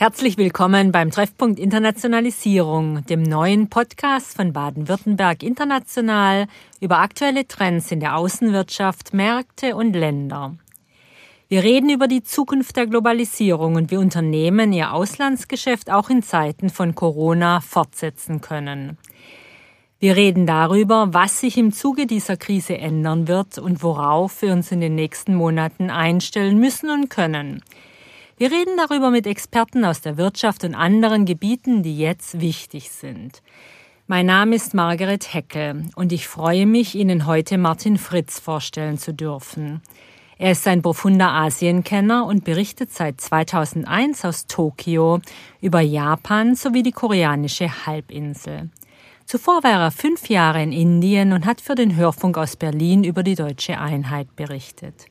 Herzlich willkommen beim Treffpunkt Internationalisierung, dem neuen Podcast von Baden-Württemberg International über aktuelle Trends in der Außenwirtschaft, Märkte und Länder. Wir reden über die Zukunft der Globalisierung und wie Unternehmen ihr Auslandsgeschäft auch in Zeiten von Corona fortsetzen können. Wir reden darüber, was sich im Zuge dieser Krise ändern wird und worauf wir uns in den nächsten Monaten einstellen müssen und können – wir reden darüber mit Experten aus der Wirtschaft und anderen Gebieten, die jetzt wichtig sind. Mein Name ist Margaret Heckel und ich freue mich, Ihnen heute Martin Fritz vorstellen zu dürfen. Er ist ein profunder Asienkenner und berichtet seit 2001 aus Tokio über Japan sowie die koreanische Halbinsel. Zuvor war er fünf Jahre in Indien und hat für den Hörfunk aus Berlin über die deutsche Einheit berichtet.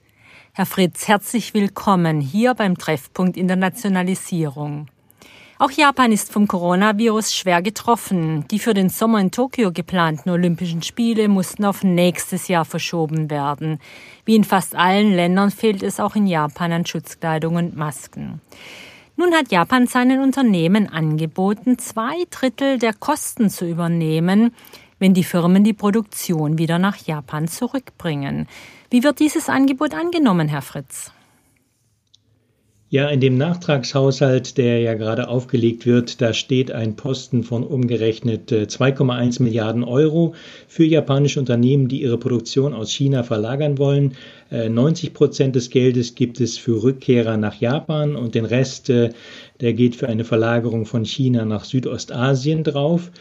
Herr Fritz, herzlich willkommen hier beim Treffpunkt Internationalisierung. Auch Japan ist vom Coronavirus schwer getroffen. Die für den Sommer in Tokio geplanten Olympischen Spiele mussten auf nächstes Jahr verschoben werden. Wie in fast allen Ländern fehlt es auch in Japan an Schutzkleidung und Masken. Nun hat Japan seinen Unternehmen angeboten, zwei Drittel der Kosten zu übernehmen, wenn die Firmen die Produktion wieder nach Japan zurückbringen. Wie wird dieses Angebot angenommen, Herr Fritz? Ja, in dem Nachtragshaushalt, der ja gerade aufgelegt wird, da steht ein Posten von umgerechnet 2,1 äh, Milliarden Euro für japanische Unternehmen, die ihre Produktion aus China verlagern wollen. 90 äh, Prozent des Geldes gibt es für Rückkehrer nach Japan und den Rest, äh, der geht für eine Verlagerung von China nach Südostasien drauf.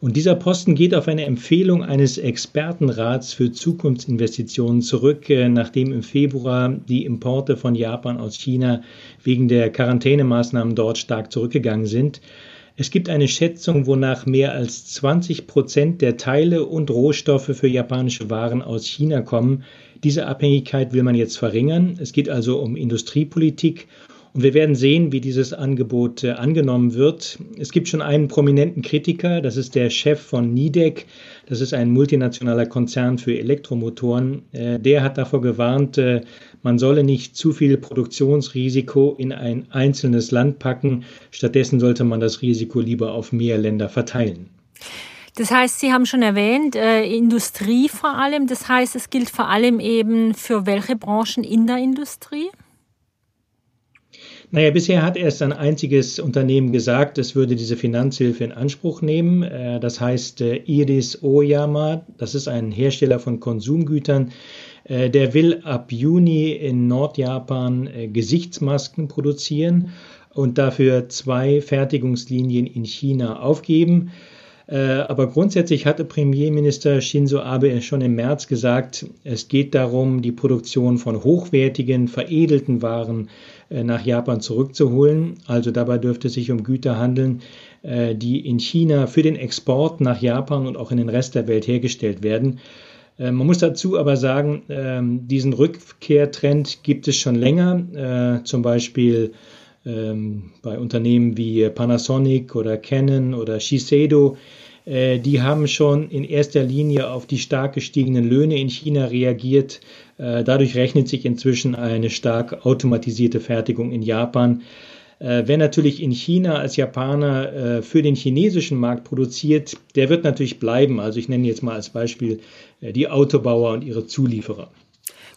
Und dieser Posten geht auf eine Empfehlung eines Expertenrats für Zukunftsinvestitionen zurück, äh, nachdem im Februar die Importe von Japan aus China wegen der Quarantänemaßnahmen dort stark zurückgegangen sind. Es gibt eine Schätzung, wonach mehr als 20 Prozent der Teile und Rohstoffe für japanische Waren aus China kommen. Diese Abhängigkeit will man jetzt verringern. Es geht also um Industriepolitik und wir werden sehen, wie dieses Angebot äh, angenommen wird. Es gibt schon einen prominenten Kritiker, das ist der Chef von Nidec. Das ist ein multinationaler Konzern für Elektromotoren. Äh, der hat davor gewarnt, äh, man solle nicht zu viel Produktionsrisiko in ein einzelnes Land packen. Stattdessen sollte man das Risiko lieber auf mehr Länder verteilen. Das heißt, Sie haben schon erwähnt, äh, Industrie vor allem. Das heißt, es gilt vor allem eben für welche Branchen in der Industrie? Naja, bisher hat erst ein einziges Unternehmen gesagt, es würde diese Finanzhilfe in Anspruch nehmen. Äh, das heißt äh, Iris Oyama, das ist ein Hersteller von Konsumgütern. Äh, der will ab Juni in Nordjapan Gesichtsmasken produzieren und dafür zwei Fertigungslinien in China aufgeben. Aber grundsätzlich hatte Premierminister Shinzo Abe schon im März gesagt, es geht darum, die Produktion von hochwertigen, veredelten Waren nach Japan zurückzuholen. Also dabei dürfte es sich um Güter handeln, äh, die in China für den Export nach Japan und auch in den Rest der Welt hergestellt werden. Äh, man muss dazu aber sagen, ähm, diesen Rückkehrtrend gibt es schon länger, zum Beispiel ähm, bei Unternehmen wie Panasonic oder Canon oder Shiseido äh, die haben schon in erster Linie auf die stark gestiegenen Löhne in China reagiert. Äh, dadurch rechnet sich inzwischen eine stark automatisierte Fertigung in Japan. Äh, wer natürlich in China als Japaner für den chinesischen Markt produziert, der wird natürlich bleiben. Also ich nenne jetzt mal als Beispiel die Autobauer und ihre Zulieferer.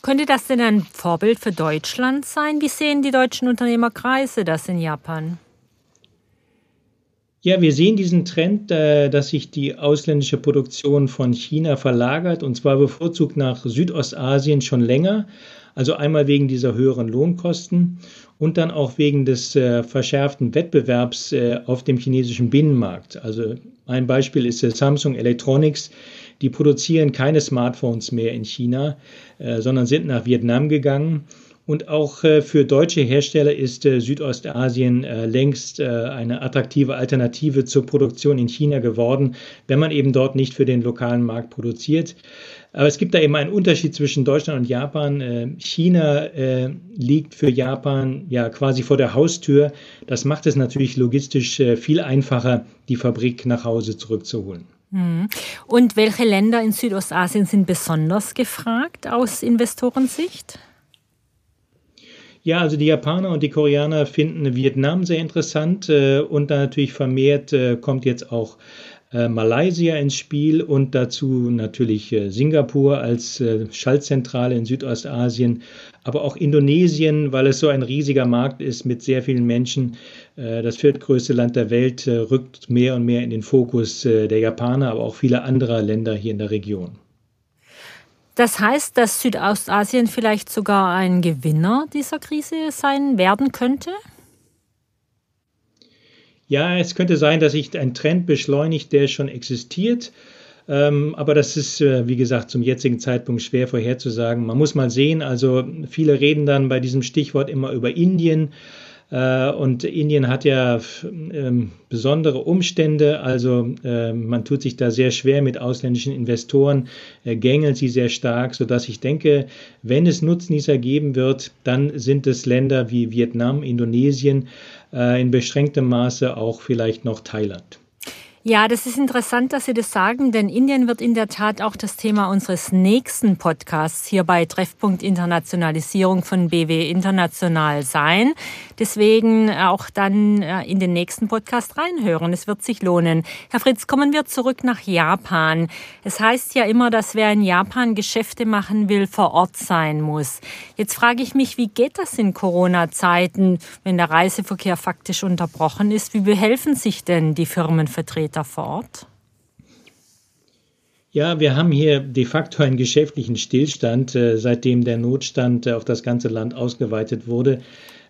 Könnte das denn ein Vorbild für Deutschland sein? Wie sehen die deutschen Unternehmerkreise das in Japan? Ja, wir sehen diesen Trend, äh, dass sich die ausländische Produktion von China verlagert und zwar bevorzugt nach Südostasien schon länger. Also einmal wegen dieser höheren Lohnkosten und dann auch wegen des äh, verschärften Wettbewerbs äh, auf dem chinesischen Binnenmarkt. Also ein Beispiel ist Samsung Electronics. Die produzieren keine Smartphones mehr in China, sondern sind nach Vietnam gegangen und auch äh, für deutsche Hersteller ist äh, Südostasien äh, längst eine attraktive Alternative zur Produktion in China geworden, wenn man eben dort nicht für den lokalen Markt produziert. Aber es gibt da eben einen Unterschied zwischen Deutschland und Japan. China liegt für Japan ja quasi vor der Haustür. Das macht es natürlich logistisch viel einfacher, die Fabrik nach Hause zurückzuholen. Hm. Und welche Länder in Südostasien sind besonders gefragt aus Investorensicht? Ja, also die Japaner und die Koreaner finden Vietnam sehr interessant äh, und dann natürlich vermehrt äh, kommt jetzt auch äh, Malaysia ins Spiel und dazu natürlich äh, Singapur als äh, Schaltzentrale in Südostasien, aber auch Indonesien, weil es so ein riesiger Markt ist mit sehr vielen Menschen. Das viertgrößte Land der Welt rückt mehr und mehr in den Fokus der Japaner, aber auch vieler anderer Länder hier in der Region. Das heißt, dass Südostasien vielleicht sogar ein Gewinner dieser Krise sein werden könnte? Ja, es könnte sein, dass sich ein Trend beschleunigt, der schon existiert. Ähm, aber das ist, äh, wie gesagt, zum jetzigen Zeitpunkt schwer vorherzusagen. Man muss mal sehen, also viele reden dann bei diesem Stichwort immer über Indien. Äh, und Indien hat ja ähm, besondere Umstände, also äh, man tut sich da sehr schwer mit ausländischen Investoren, äh, gängelt sie sehr stark, sodass ich denke, wenn es Nutznießer geben wird, dann sind es Länder wie Vietnam, Indonesien, in beschränktem Maße auch vielleicht noch Thailand. Ja, das ist interessant, dass Sie das sagen, denn Indien wird in der Tat auch das Thema unseres nächsten Podcasts hier bei Treffpunkt Internationalisierung von BW International sein. Deswegen auch dann äh, in den nächsten Podcast reinhören. Es wird sich lohnen. Herr Fritz, kommen wir zurück nach Japan. Es heißt ja immer, dass wer in Japan Geschäfte machen will, vor Ort sein muss. Jetzt frage ich mich, wie geht das in Corona-Zeiten, wenn der Reiseverkehr faktisch unterbrochen ist? Wie behelfen sich denn die Firmenvertreter? Vor Ort? Ja, wir haben hier de facto einen geschäftlichen Stillstand, äh, seitdem der Notstand äh, auf das ganze Land ausgeweitet wurde.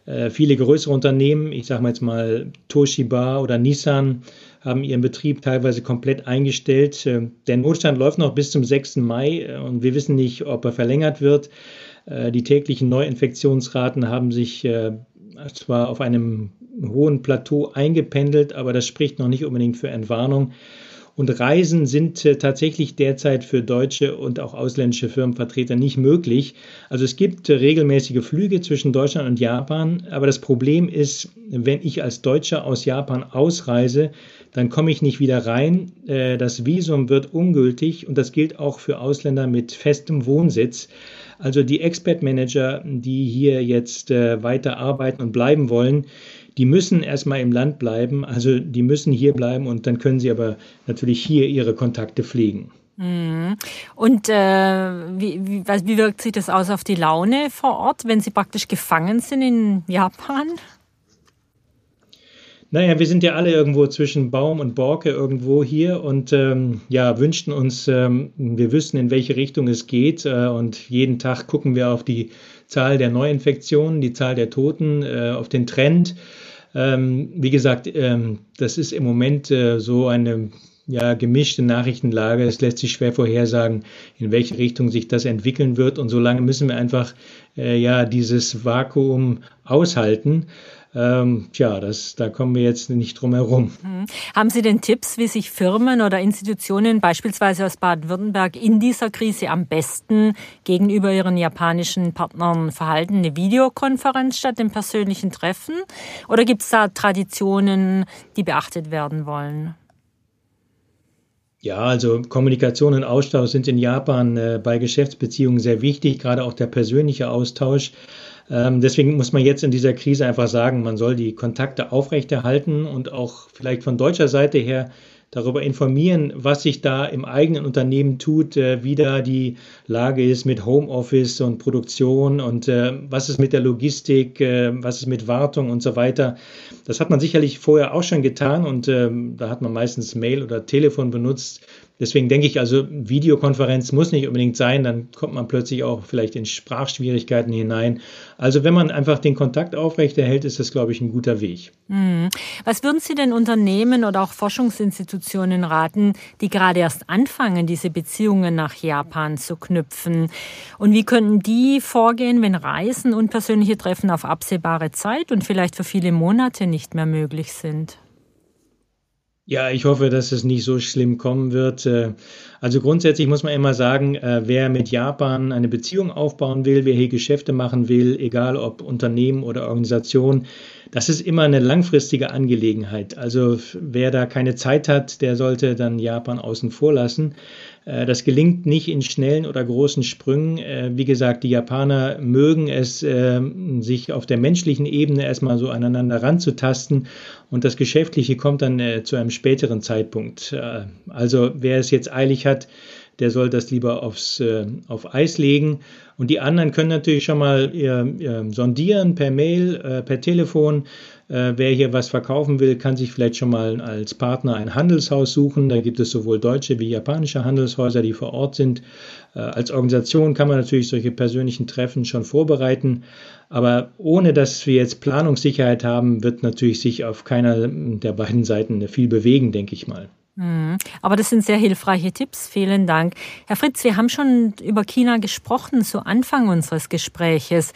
Äh, viele größere Unternehmen, ich sage mal jetzt mal Toshiba oder Nissan, haben ihren Betrieb teilweise komplett eingestellt. Der Notstand läuft noch bis zum 6. Mai und wir wissen nicht, ob er verlängert wird. Die täglichen Neuinfektionsraten haben sich zwar auf einem hohen Plateau eingependelt, aber das spricht noch nicht unbedingt für Entwarnung. Und Reisen sind äh, tatsächlich derzeit für deutsche und auch ausländische Firmenvertreter nicht möglich. Also es gibt äh, regelmäßige Flüge zwischen Deutschland und Japan, aber das Problem ist, wenn ich als Deutscher aus Japan ausreise, dann komme ich nicht wieder rein. Äh, das Visum wird ungültig und das gilt auch für Ausländer mit festem Wohnsitz. Also die Expert Manager, die hier jetzt weiter arbeiten und bleiben wollen, die müssen erstmal im Land bleiben, also die müssen hier bleiben und dann können sie aber natürlich hier ihre Kontakte pflegen. Mhm. Und äh, wie, wie, wie wirkt sich das aus auf die Laune vor Ort, wenn Sie praktisch gefangen sind in Japan? Naja, wir sind ja alle irgendwo zwischen Baum und Borke irgendwo hier und ähm, ja, wünschten uns, ähm, wir wüssten, in welche Richtung es geht. Äh, und jeden Tag gucken wir auf die Zahl der Neuinfektionen, die Zahl der Toten, äh, auf den Trend. Ähm, wie gesagt, ähm, das ist im Moment äh, so eine ja, gemischte Nachrichtenlage. Es lässt sich schwer vorhersagen, in welche Richtung sich das entwickeln wird. Und solange müssen wir einfach äh, ja dieses Vakuum aushalten. Ähm, tja, das, da kommen wir jetzt nicht drum herum. Mhm. Haben Sie denn Tipps, wie sich Firmen oder Institutionen beispielsweise aus Baden-Württemberg in dieser Krise am besten gegenüber ihren japanischen Partnern verhalten? Eine Videokonferenz statt dem persönlichen Treffen? Oder gibt es da Traditionen, die beachtet werden wollen? Ja, also Kommunikation und Austausch sind in Japan äh, bei Geschäftsbeziehungen sehr wichtig, gerade auch der persönliche Austausch. Ähm, deswegen muss man jetzt in dieser Krise einfach sagen, man soll die Kontakte aufrechterhalten und auch vielleicht von deutscher Seite her darüber informieren, was sich da im eigenen Unternehmen tut, äh, wie da die Lage ist mit Homeoffice und Produktion und äh, was ist mit der Logistik, äh, was ist mit Wartung und so weiter. Das hat man sicherlich vorher auch schon getan und ähm, da hat man meistens Mail oder Telefon benutzt. Deswegen denke ich, also Videokonferenz muss nicht unbedingt sein, dann kommt man plötzlich auch vielleicht in Sprachschwierigkeiten hinein. Also wenn man einfach den Kontakt aufrechterhält, ist das, glaube ich, ein guter Weg. Hm. Was würden Sie denn Unternehmen oder auch Forschungsinstitutionen raten, die gerade erst anfangen, diese Beziehungen nach Japan zu knüpfen? Und wie könnten die vorgehen, wenn Reisen und persönliche Treffen auf absehbare Zeit und vielleicht für viele Monate nicht mehr möglich sind? Ja, ich hoffe, dass es nicht so schlimm kommen wird. Äh, also grundsätzlich muss man immer sagen, äh, wer mit Japan eine Beziehung aufbauen will, wer hier Geschäfte machen will, egal ob Unternehmen oder Organisation, das ist immer eine langfristige Angelegenheit. Also wer da keine Zeit hat, der sollte dann Japan außen vor lassen. Äh, das gelingt nicht in schnellen oder großen Sprüngen. Äh, wie gesagt, die Japaner mögen es, ähm, sich auf der menschlichen Ebene erstmal so aneinander ranzutasten und das Geschäftliche kommt dann äh, zu einem späteren Zeitpunkt. Also wer es jetzt eilig hat, der soll das lieber aufs, auf Eis legen. Und die anderen können natürlich schon mal sondieren per Mail, per Telefon äh, wer hier was verkaufen will, kann sich vielleicht schon mal als Partner ein Handelshaus suchen. Da gibt es sowohl deutsche wie japanische Handelshäuser, die vor Ort sind. Äh, als Organisation kann man natürlich solche persönlichen Treffen schon vorbereiten. Aber ohne dass wir jetzt Planungssicherheit haben, wird natürlich sich auf keiner der beiden Seiten viel bewegen, denke ich mal. Mhm. Aber das sind sehr hilfreiche Tipps. Vielen Dank. Herr Fritz, wir haben schon über China gesprochen zu Anfang unseres Gespräches.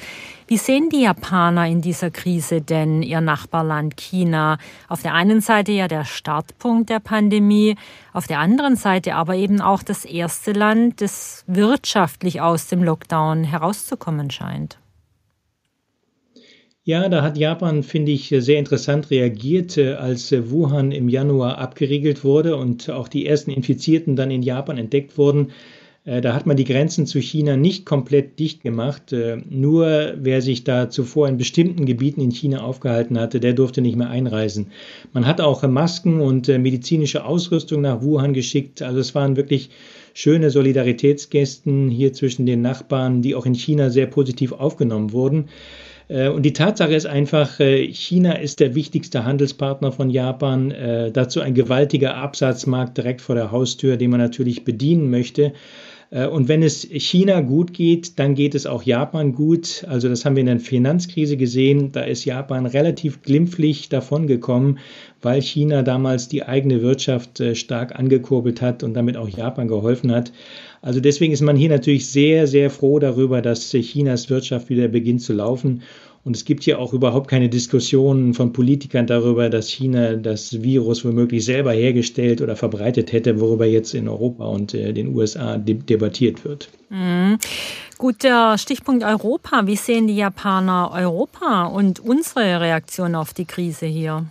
Wie sehen die Japaner in dieser Krise denn ihr Nachbarland China? Auf der einen Seite ja der Startpunkt der Pandemie, auf der anderen Seite aber eben auch das erste Land, das wirtschaftlich aus dem Lockdown herauszukommen scheint. Ja, da hat Japan, finde ich, sehr interessant reagiert, äh, als äh, Wuhan im Januar abgeriegelt wurde und auch die ersten Infizierten dann in Japan entdeckt wurden. Äh, da hat man die Grenzen zu China nicht komplett dicht gemacht. Nur wer sich da zuvor in bestimmten Gebieten in China aufgehalten hatte, der durfte nicht mehr einreisen. Man hat auch Masken und medizinische Ausrüstung nach Wuhan geschickt. Also es waren wirklich schöne Solidaritätsgästen hier zwischen den Nachbarn, die auch in China sehr positiv aufgenommen wurden. Äh, und die Tatsache ist einfach, äh, China ist der wichtigste Handelspartner von Japan, äh, dazu ein gewaltiger Absatzmarkt direkt vor der Haustür, den man natürlich bedienen möchte. Und wenn es China gut geht, dann geht es auch Japan gut. Also das haben wir in der Finanzkrise gesehen. Da ist Japan relativ glimpflich davongekommen, weil China damals die eigene Wirtschaft stark angekurbelt hat und damit auch Japan geholfen hat. Also deswegen ist man hier natürlich sehr, sehr froh darüber, dass Chinas Wirtschaft wieder beginnt zu laufen. Und es gibt hier auch überhaupt keine Diskussionen von Politikern darüber, dass China das Virus womöglich selber hergestellt oder verbreitet hätte, worüber jetzt in Europa und äh, den USA de debattiert wird. Mhm. Gut, der Stichpunkt Europa. Wie sehen die Japaner Europa und unsere Reaktion auf die Krise hier?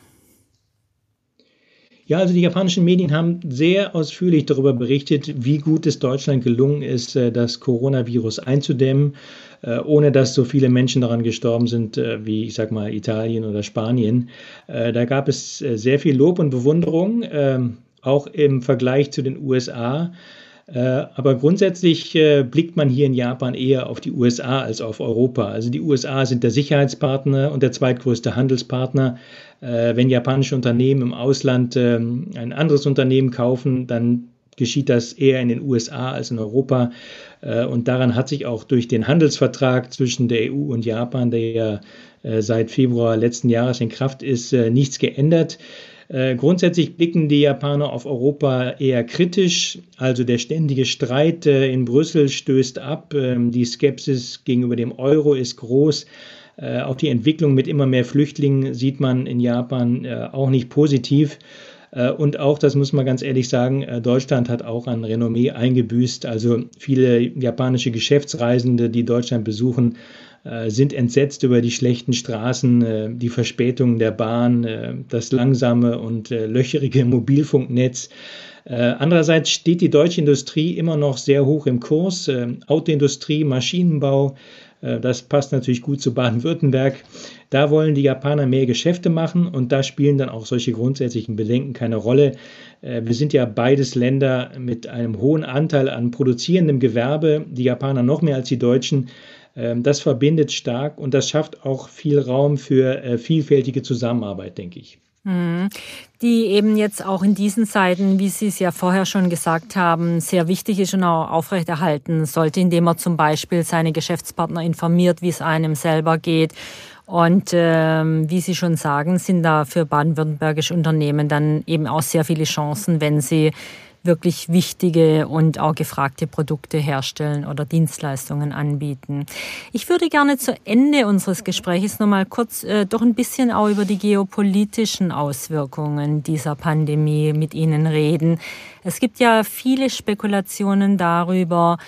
Ja, also die japanischen Medien haben sehr ausführlich darüber berichtet, wie gut es Deutschland gelungen ist, äh, das Coronavirus einzudämmen, ohne dass so viele Menschen daran gestorben sind äh, wie, ich sag mal, Italien oder Spanien. Da gab es sehr viel Lob und Bewunderung, ähm, auch im Vergleich zu den USA. Aber grundsätzlich blickt man hier in Japan eher auf die USA als auf Europa. Also die USA sind der Sicherheitspartner und der zweitgrößte Handelspartner. Äh, wenn japanische Unternehmen im Ausland ähm, ein anderes Unternehmen kaufen, dann geschieht das eher in den USA als in Europa. Äh, und daran hat sich auch durch den Handelsvertrag zwischen der EU und Japan, der ja äh, seit Februar letzten Jahres in Kraft ist, nichts geändert. Grundsätzlich blicken die Japaner auf Europa eher kritisch. Also der ständige Streit in Brüssel stößt ab. Ähm, die Skepsis gegenüber dem Euro ist groß. Äh, auch die Entwicklung mit immer mehr Flüchtlingen sieht man in Japan äh, auch nicht positiv. Äh, und auch, das muss man ganz ehrlich sagen, Deutschland hat auch an Renommee eingebüßt. Also viele japanische Geschäftsreisende, die Deutschland besuchen, sind entsetzt über die schlechten Straßen, die Verspätungen der Bahn, das langsame und löcherige Mobilfunknetz. Andererseits steht die deutsche Industrie immer noch sehr hoch im Kurs. Autoindustrie, Maschinenbau, äh, das passt natürlich gut zu Baden-Württemberg. Da wollen die Japaner mehr Geschäfte machen und da spielen dann auch solche grundsätzlichen Bedenken keine Rolle. Äh, wir sind ja beides Länder mit einem hohen Anteil an produzierendem Gewerbe, die Japaner noch mehr als die Deutschen. Ähm, das verbindet stark und das schafft auch viel Raum für äh, vielfältige Zusammenarbeit, denke ich. Mhm. Die eben jetzt auch in diesen Zeiten, wie Sie es ja vorher schon gesagt haben, sehr wichtig ist und auch aufrechterhalten sollte, indem man zum Beispiel seine Geschäftspartner informiert, wie es einem selber geht. Und ähm, wie Sie schon sagen, sind da für baden-württembergische Unternehmen dann eben auch sehr viele Chancen, wenn sie wirklich wichtige und auch gefragte Produkte herstellen oder Dienstleistungen anbieten. Ich würde gerne zu Ende unseres Gesprächs noch mal kurz äh, doch ein bisschen auch über die geopolitischen Auswirkungen dieser Pandemie mit Ihnen reden. Es gibt ja viele Spekulationen darüber,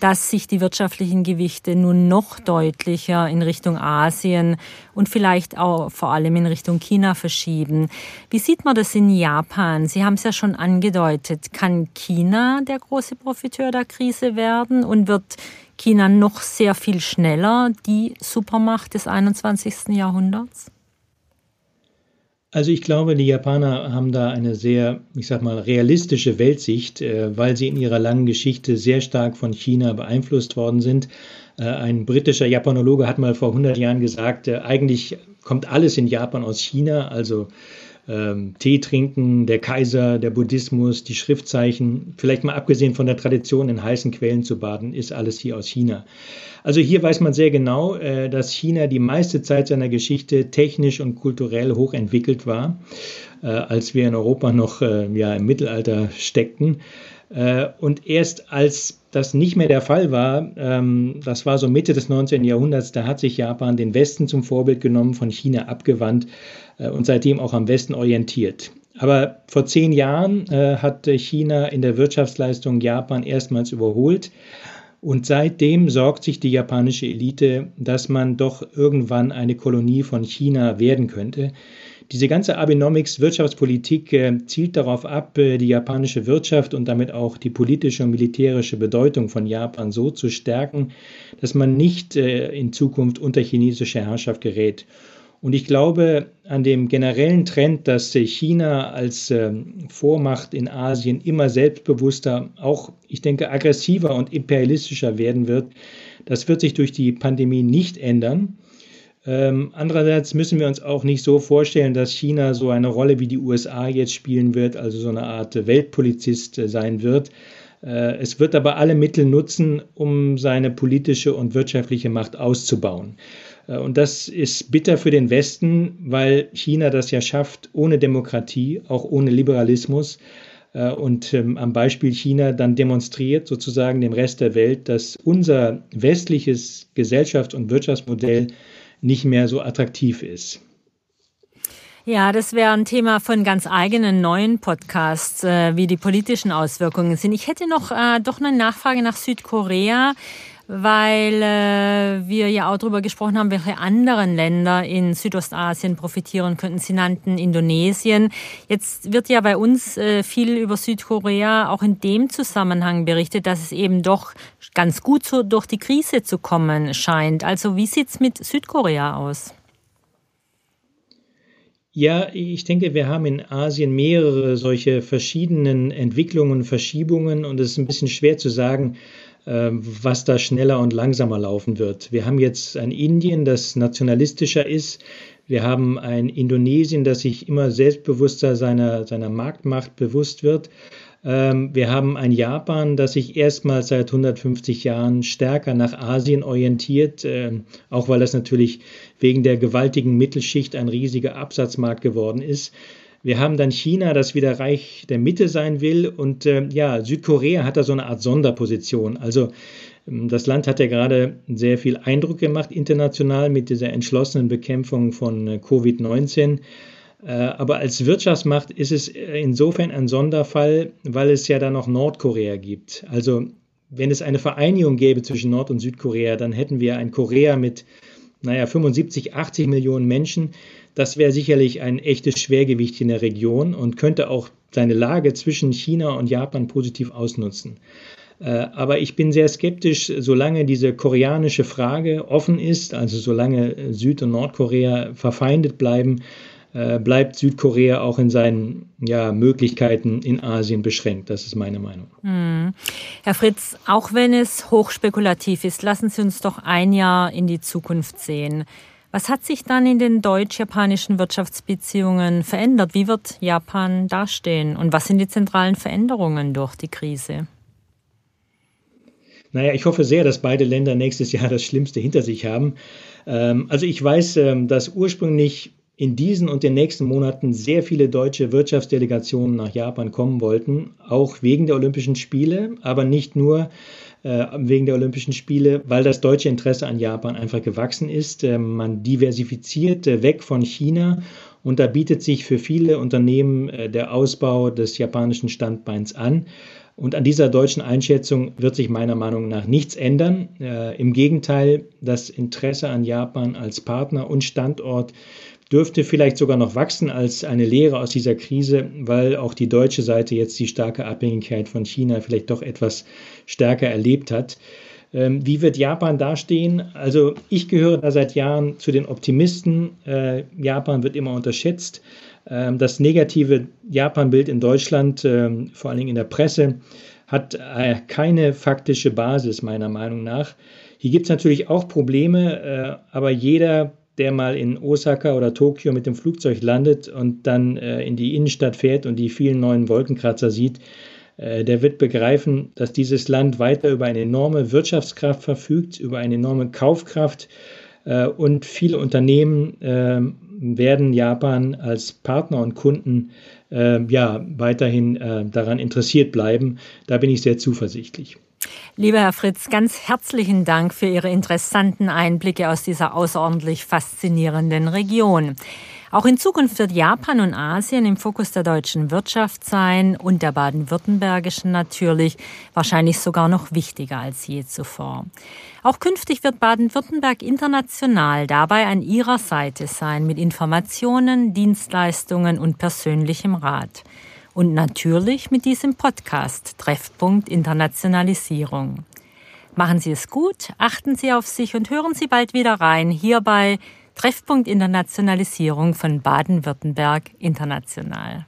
dass sich die wirtschaftlichen Gewichte nun noch deutlicher in Richtung Asien und vielleicht auch vor allem in Richtung China verschieben. Wie sieht man das in Japan? Sie haben es ja schon angedeutet. Kann China der große Profiteur der Krise werden und wird China noch sehr viel schneller die Supermacht des 21. Jahrhunderts? Also ich glaube, die Japaner haben da eine sehr, ich sag mal, realistische Weltsicht, äh, weil sie in ihrer langen Geschichte sehr stark von China beeinflusst worden sind. Äh, ein britischer Japanologe hat mal vor 100 Jahren gesagt, äh, eigentlich kommt alles in Japan aus China, also ähm, Tee trinken, der Kaiser, der Buddhismus, die Schriftzeichen, vielleicht mal abgesehen von der Tradition, in heißen Quellen zu baden, ist alles hier aus China. Also hier weiß man sehr genau, äh, dass China die meiste Zeit seiner Geschichte technisch und kulturell hochentwickelt war, äh, als wir in Europa noch äh, ja, im Mittelalter steckten. Äh, und erst als das nicht mehr der Fall war, ähm, das war so Mitte des 19. Jahrhunderts, da hat sich Japan den Westen zum Vorbild genommen, von China abgewandt und seitdem auch am Westen orientiert. Aber vor zehn Jahren äh, hat China in der Wirtschaftsleistung Japan erstmals überholt. Und seitdem sorgt sich die japanische Elite, dass man doch irgendwann eine Kolonie von China werden könnte. Diese ganze Abenomics-Wirtschaftspolitik äh, zielt darauf ab, äh, die japanische Wirtschaft und damit auch die politische und militärische Bedeutung von Japan so zu stärken, dass man nicht äh, in Zukunft unter chinesische Herrschaft gerät. Und ich glaube an dem generellen Trend, dass China als ähm, Vormacht in Asien immer selbstbewusster, auch ich denke aggressiver und imperialistischer werden wird, das wird sich durch die Pandemie nicht ändern. Ähm, andererseits müssen wir uns auch nicht so vorstellen, dass China so eine Rolle wie die USA jetzt spielen wird, also so eine Art Weltpolizist äh, sein wird. Äh, es wird aber alle Mittel nutzen, um seine politische und wirtschaftliche Macht auszubauen. Äh, und das ist bitter für den Westen, weil China das ja schafft, ohne Demokratie, auch ohne Liberalismus. Äh, und ähm, am Beispiel China dann demonstriert sozusagen dem Rest der Welt, dass unser westliches Gesellschafts- und Wirtschaftsmodell nicht mehr so attraktiv ist. Ja, das wäre ein Thema von ganz eigenen neuen Podcasts, äh, wie die politischen Auswirkungen sind. Ich hätte noch äh, doch eine Nachfrage nach Südkorea weil äh, wir ja auch darüber gesprochen haben, welche anderen Länder in Südostasien profitieren könnten. Sie nannten Indonesien. Jetzt wird ja bei uns äh, viel über Südkorea auch in dem Zusammenhang berichtet, dass es eben doch ganz gut so durch die Krise zu kommen scheint. Also wie sieht's mit Südkorea aus? Ja, ich denke, wir haben in Asien mehrere solche verschiedenen Entwicklungen, Verschiebungen und es ist ein bisschen schwer zu sagen, was da schneller und langsamer laufen wird. Wir haben jetzt ein Indien, das nationalistischer ist. Wir haben ein Indonesien, das sich immer selbstbewusster seiner, seiner Marktmacht bewusst wird. Ähm, wir haben ein Japan, das sich erstmals seit 150 Jahren stärker nach Asien orientiert, ähm, auch weil das natürlich wegen der gewaltigen Mittelschicht ein riesiger Absatzmarkt geworden ist. Wir haben dann China, das wieder Reich der Mitte sein will. Und äh, ja, Südkorea hat da so eine Art Sonderposition. Also ähm, das Land hat ja gerade sehr viel Eindruck gemacht international mit dieser entschlossenen Bekämpfung von äh, Covid-19. Äh, aber als Wirtschaftsmacht ist es äh, insofern ein Sonderfall, weil es ja da noch Nordkorea gibt. Also wenn es eine Vereinigung gäbe zwischen Nord- und Südkorea, dann hätten wir ein Korea mit, naja, 75, 80 Millionen Menschen, das wäre sicherlich ein echtes Schwergewicht in der Region und könnte auch seine Lage zwischen China und Japan positiv ausnutzen. Äh, aber ich bin sehr skeptisch, solange diese koreanische Frage offen ist, also solange Süd- und Nordkorea verfeindet bleiben, äh, bleibt Südkorea auch in seinen ja, Möglichkeiten in Asien beschränkt. Das ist meine Meinung. Hm. Herr Fritz, auch wenn es hochspekulativ ist, lassen Sie uns doch ein Jahr in die Zukunft sehen. Was hat sich dann in den deutsch-japanischen Wirtschaftsbeziehungen verändert? Wie wird Japan dastehen? Und was sind die zentralen Veränderungen durch die Krise? Naja, ich hoffe sehr, dass beide Länder nächstes Jahr das Schlimmste hinter sich haben. Ähm, also ich weiß, ähm, dass ursprünglich in diesen und den nächsten Monaten sehr viele deutsche Wirtschaftsdelegationen nach Japan kommen wollten, auch wegen der Olympischen Spiele, aber nicht nur äh, wegen der Olympischen Spiele, weil das deutsche Interesse an Japan einfach gewachsen ist. Äh, man diversifiziert äh, weg von China Und da bietet sich für viele Unternehmen äh, der Ausbau des japanischen Standbeins an. Und an dieser deutschen Einschätzung wird sich meiner Meinung nach nichts ändern. Äh, Im Gegenteil, das Interesse an Japan als Partner und Standort dürfte vielleicht sogar noch wachsen als eine Lehre aus dieser Krise, weil auch die deutsche Seite jetzt die starke Abhängigkeit von China vielleicht doch etwas stärker erlebt hat. Ähm, wie wird Japan dastehen? Also ich gehöre da seit Jahren zu den Optimisten. Äh, Japan wird immer unterschätzt. Ähm, das negative Japan-Bild in Deutschland, ähm, vor allen Dingen in der Presse, hat äh, keine faktische Basis meiner Meinung nach. Hier gibt es natürlich auch Probleme, äh, aber jeder, der mal in Osaka oder Tokio mit dem Flugzeug landet und dann äh, in die Innenstadt fährt und die vielen neuen Wolkenkratzer sieht, der wird begreifen, dass dieses Land weiter über eine enorme Wirtschaftskraft verfügt, über eine enorme Kaufkraft und viele Unternehmen ähm, werden Japan als Partner und Kunden äh, ja weiterhin äh, daran interessiert bleiben. Da bin ich sehr zuversichtlich. Lieber Herr Fritz, ganz herzlichen Dank für Ihre interessanten Einblicke aus dieser außerordentlich faszinierenden Region. Auch in Zukunft wird Japan und Asien im Fokus der deutschen Wirtschaft sein und der baden-württembergischen natürlich, wahrscheinlich sogar noch wichtiger als je zuvor. Auch künftig wird Baden-Württemberg international dabei an ihrer Seite sein mit Informationen, Dienstleistungen und persönlichem Rat. Und natürlich mit diesem Podcast Treffpunkt Internationalisierung. Machen Sie es gut, achten Sie auf sich und hören Sie bald wieder rein hierbei Treffpunkt Internationalisierung von Baden-Württemberg International.